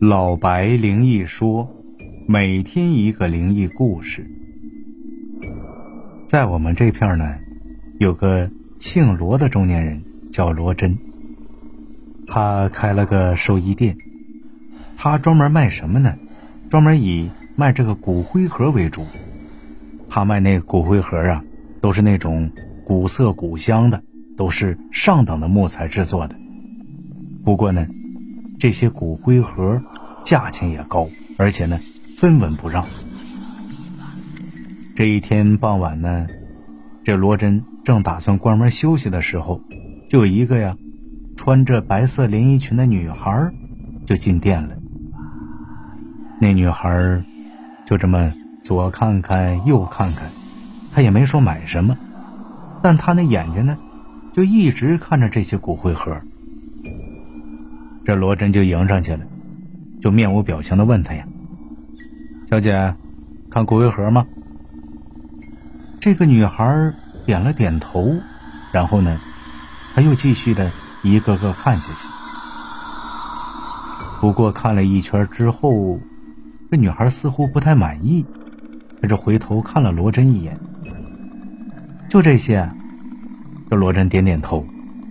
老白灵异说，每天一个灵异故事。在我们这片呢，有个姓罗的中年人，叫罗真。他开了个寿衣店，他专门卖什么呢？专门以卖这个骨灰盒为主。他卖那骨灰盒啊，都是那种古色古香的，都是上等的木材制作的。不过呢，这些骨灰盒价钱也高，而且呢分文不让。这一天傍晚呢，这罗真正打算关门休息的时候，就一个呀穿着白色连衣裙的女孩就进店了。那女孩就这么左看看右看看，她也没说买什么，但她那眼睛呢，就一直看着这些骨灰盒。这罗真就迎上去了，就面无表情的问他呀：“小姐，看骨灰盒吗？”这个女孩点了点头，然后呢，她又继续的一个个看下去。不过看了一圈之后，这女孩似乎不太满意，她就回头看了罗真一眼。就这些，这罗真点点头，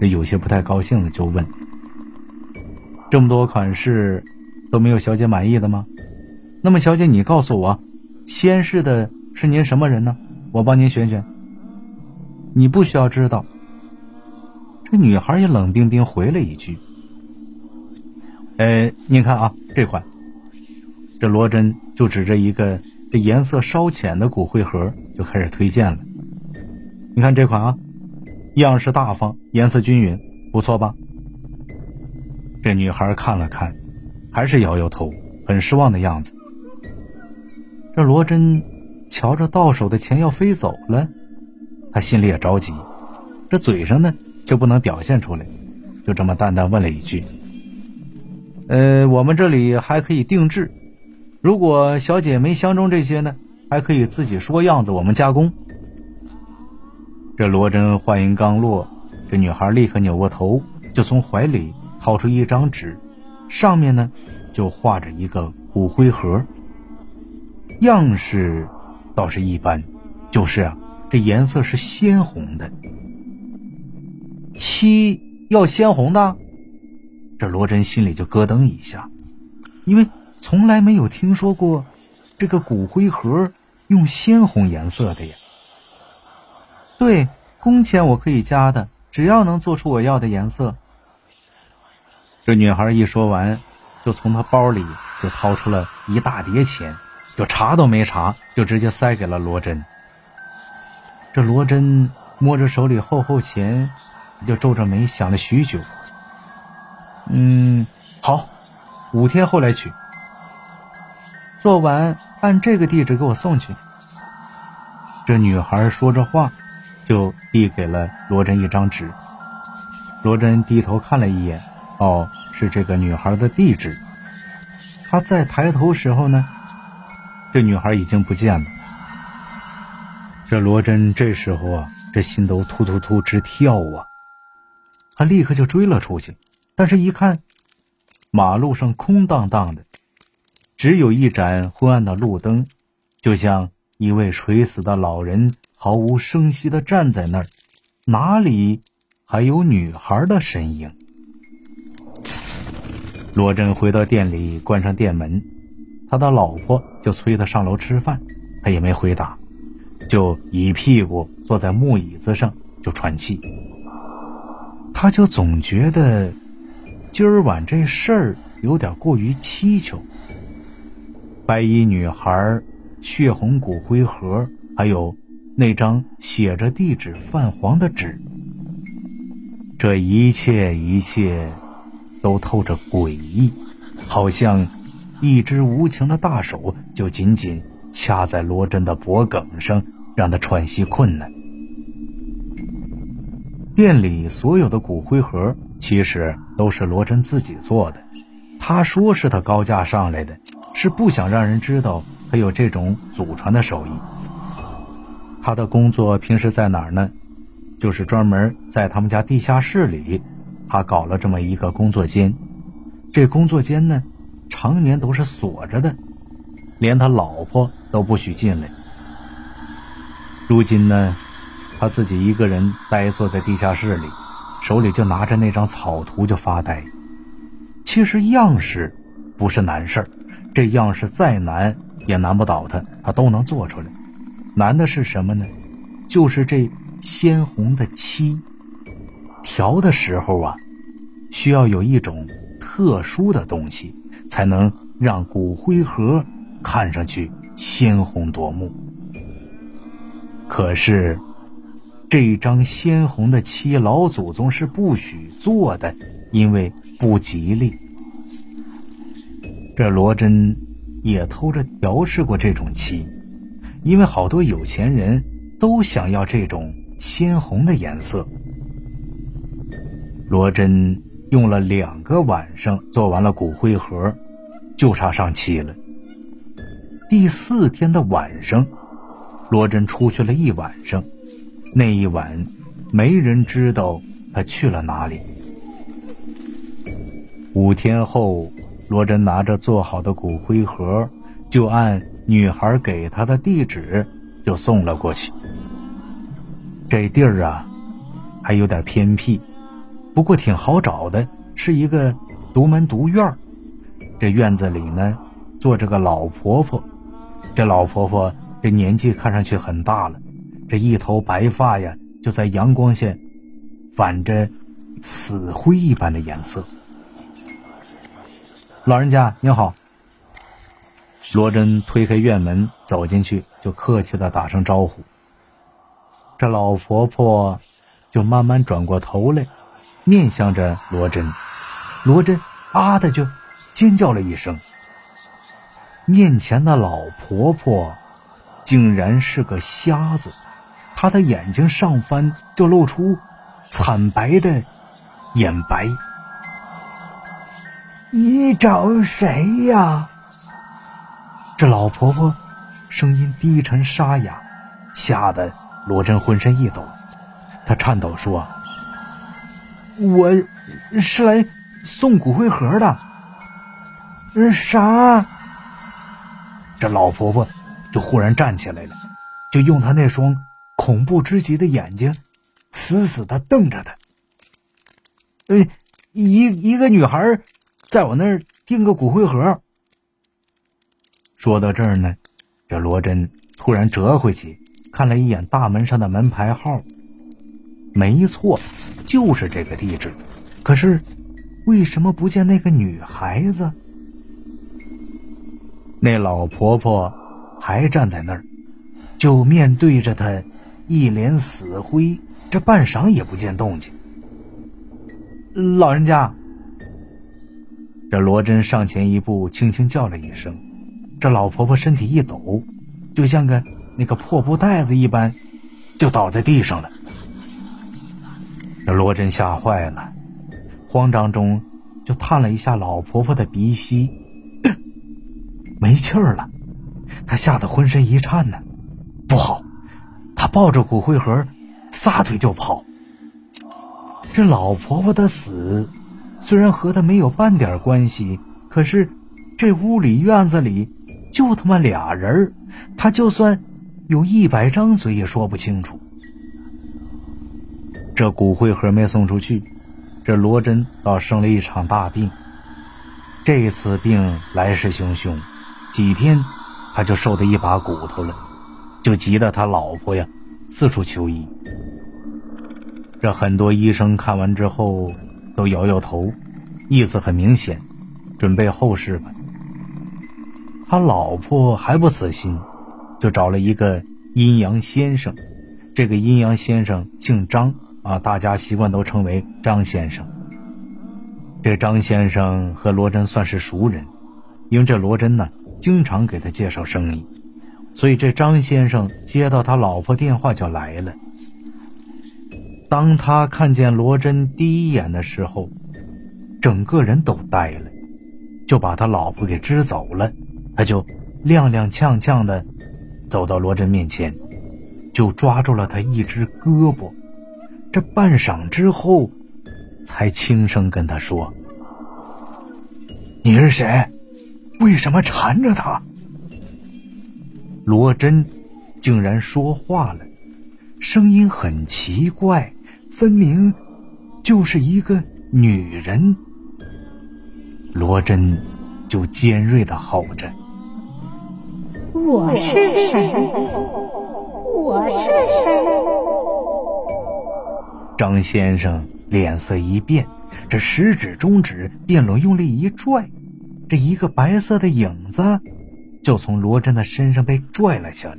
有些不太高兴的就问。这么多款式都没有小姐满意的吗？那么小姐，你告诉我，先试的是您什么人呢？我帮您选选。你不需要知道。这女孩也冷冰冰回了一句：“呃，您看啊，这款。”这罗真就指着一个这颜色稍浅的骨灰盒就开始推荐了。你看这款啊，样式大方，颜色均匀，不错吧？这女孩看了看，还是摇摇头，很失望的样子。这罗真瞧着到手的钱要飞走了，他心里也着急，这嘴上呢就不能表现出来，就这么淡淡问了一句：“呃，我们这里还可以定制，如果小姐没相中这些呢，还可以自己说样子，我们加工。”这罗真话音刚落，这女孩立刻扭过头，就从怀里。掏出一张纸，上面呢就画着一个骨灰盒，样式倒是一般，就是啊，这颜色是鲜红的。漆要鲜红的，这罗真心里就咯噔一下，因为从来没有听说过这个骨灰盒用鲜红颜色的呀。对，工钱我可以加的，只要能做出我要的颜色。这女孩一说完，就从她包里就掏出了一大叠钱，就查都没查，就直接塞给了罗真。这罗真摸着手里厚厚钱，就皱着眉想了许久。嗯，好，五天后来取。做完按这个地址给我送去。这女孩说着话，就递给了罗真一张纸。罗真低头看了一眼。哦，是这个女孩的地址。他再抬头时候呢，这女孩已经不见了。这罗真这时候啊，这心都突突突直跳啊！他立刻就追了出去，但是一看，马路上空荡荡的，只有一盏昏暗的路灯，就像一位垂死的老人毫无声息的站在那儿，哪里还有女孩的身影？罗真回到店里，关上店门，他的老婆就催他上楼吃饭，他也没回答，就一屁股坐在木椅子上就喘气。他就总觉得今儿晚这事儿有点过于蹊跷。白衣女孩、血红骨灰盒，还有那张写着地址泛黄的纸，这一切一切。都透着诡异，好像一只无情的大手就紧紧掐在罗真的脖颈上，让他喘息困难。店里所有的骨灰盒其实都是罗真自己做的，他说是他高价上来的，是不想让人知道他有这种祖传的手艺。他的工作平时在哪儿呢？就是专门在他们家地下室里。他搞了这么一个工作间，这工作间呢，常年都是锁着的，连他老婆都不许进来。如今呢，他自己一个人呆坐在地下室里，手里就拿着那张草图就发呆。其实样式不是难事儿，这样式再难也难不倒他，他都能做出来。难的是什么呢？就是这鲜红的漆，调的时候啊，需要有一种特殊的东西，才能让骨灰盒看上去鲜红夺目。可是，这张鲜红的漆，老祖宗是不许做的，因为不吉利。这罗真也偷着调试过这种漆，因为好多有钱人都想要这种鲜红的颜色。罗真用了两个晚上做完了骨灰盒，就差上漆了。第四天的晚上。罗真出去了一晚上，那一晚，没人知道他去了哪里。五天后，罗真拿着做好的骨灰盒，就按女孩给他的地址就送了过去。这地儿啊，还有点偏僻，不过挺好找的，是一个独门独院这院子里呢，坐着个老婆婆，这老婆婆。这年纪看上去很大了，这一头白发呀，就在阳光下反着死灰一般的颜色。老人家您好。罗真推开院门走进去，就客气的打声招呼。这老婆婆就慢慢转过头来，面向着罗真。罗真啊的就尖叫了一声。面前的老婆婆。竟然是个瞎子，她的眼睛上翻就露出惨白的眼白。你找谁呀？这老婆婆声音低沉沙哑，吓得罗真浑身一抖。她颤抖说：“我是来送骨灰盒的。”啥？这老婆婆。就忽然站起来了，就用她那双恐怖之极的眼睛，死死的瞪着他。呃，一一个女孩在我那儿订个骨灰盒。说到这儿呢，这罗真突然折回去，看了一眼大门上的门牌号，没错，就是这个地址。可是，为什么不见那个女孩子？那老婆婆。还站在那儿，就面对着他，一脸死灰，这半晌也不见动静。老人家，这罗真上前一步，轻轻叫了一声，这老婆婆身体一抖，就像个那个破布袋子一般，就倒在地上了。罗真吓坏了，慌张中就探了一下老婆婆的鼻息，没气儿了。他吓得浑身一颤呢，不好！他抱着骨灰盒，撒腿就跑。这老婆婆的死，虽然和他没有半点关系，可是这屋里院子里就他妈俩人他就算有一百张嘴也说不清楚。这骨灰盒没送出去，这罗真倒生了一场大病。这次病来势汹汹，几天。他就瘦得一把骨头了，就急得他老婆呀四处求医。这很多医生看完之后都摇摇头，意思很明显，准备后事吧。他老婆还不死心，就找了一个阴阳先生。这个阴阳先生姓张啊，大家习惯都称为张先生。这张先生和罗真算是熟人，因为这罗真呢。经常给他介绍生意，所以这张先生接到他老婆电话就来了。当他看见罗真第一眼的时候，整个人都呆了，就把他老婆给支走了。他就踉踉跄跄的走到罗真面前，就抓住了他一只胳膊。这半晌之后，才轻声跟他说：“你是谁？”为什么缠着他？罗真竟然说话了，声音很奇怪，分明就是一个女人。罗真就尖锐的吼着：“我是谁？我是谁？”张先生脸色一变，这食指、中指便拢用力一拽。这一个白色的影子，就从罗真的身上被拽了下来。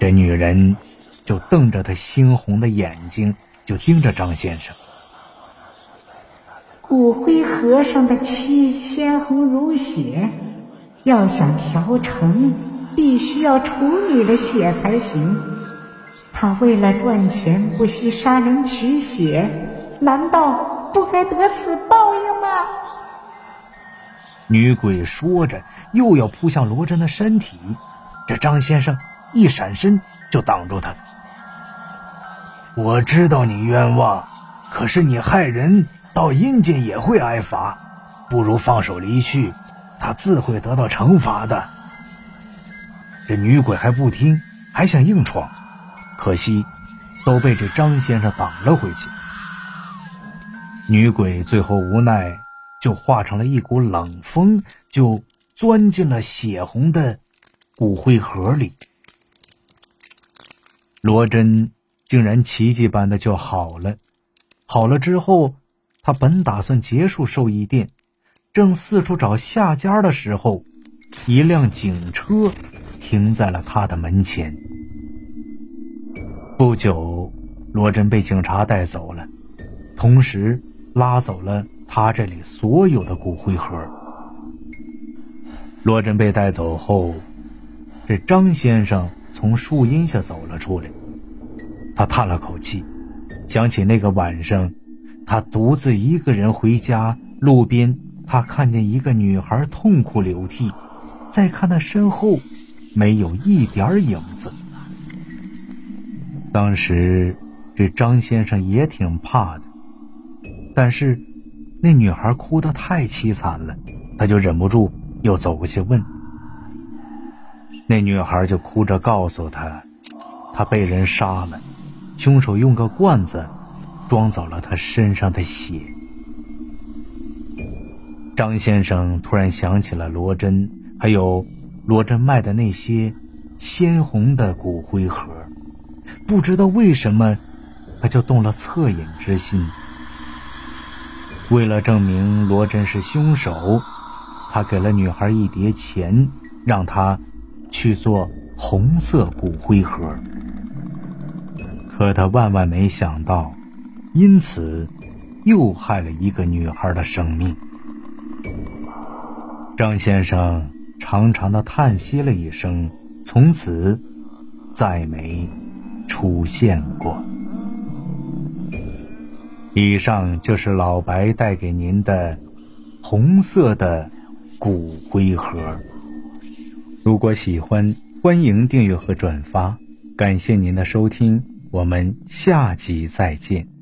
这女人就瞪着她猩红的眼睛，就盯着张先生。骨灰盒上的漆鲜红如血，要想调成，必须要处女的血才行。他为了赚钱，不惜杀人取血，难道不该得此报应吗？女鬼说着，又要扑向罗真的身体。这张先生一闪身就挡住他。我知道你冤枉，可是你害人，到阴间也会挨罚。不如放手离去，他自会得到惩罚的。这女鬼还不听，还想硬闯，可惜都被这张先生挡了回去。女鬼最后无奈。就化成了一股冷风，就钻进了血红的骨灰盒里。罗真竟然奇迹般的就好了。好了之后，他本打算结束寿衣店，正四处找下家的时候，一辆警车停在了他的门前。不久，罗真被警察带走了，同时拉走了。他这里所有的骨灰盒。罗真被带走后，这张先生从树荫下走了出来。他叹了口气，想起那个晚上，他独自一个人回家，路边他看见一个女孩痛哭流涕，再看他身后，没有一点影子。当时这张先生也挺怕的，但是。那女孩哭得太凄惨了，他就忍不住又走过去问。那女孩就哭着告诉他，他被人杀了，凶手用个罐子装走了他身上的血。张先生突然想起了罗真，还有罗真卖的那些鲜红的骨灰盒，不知道为什么，他就动了恻隐之心。为了证明罗真是凶手，他给了女孩一叠钱，让她去做红色骨灰盒。可他万万没想到，因此又害了一个女孩的生命。张先生长长的叹息了一声，从此再没出现过。以上就是老白带给您的红色的骨灰盒。如果喜欢，欢迎订阅和转发。感谢您的收听，我们下集再见。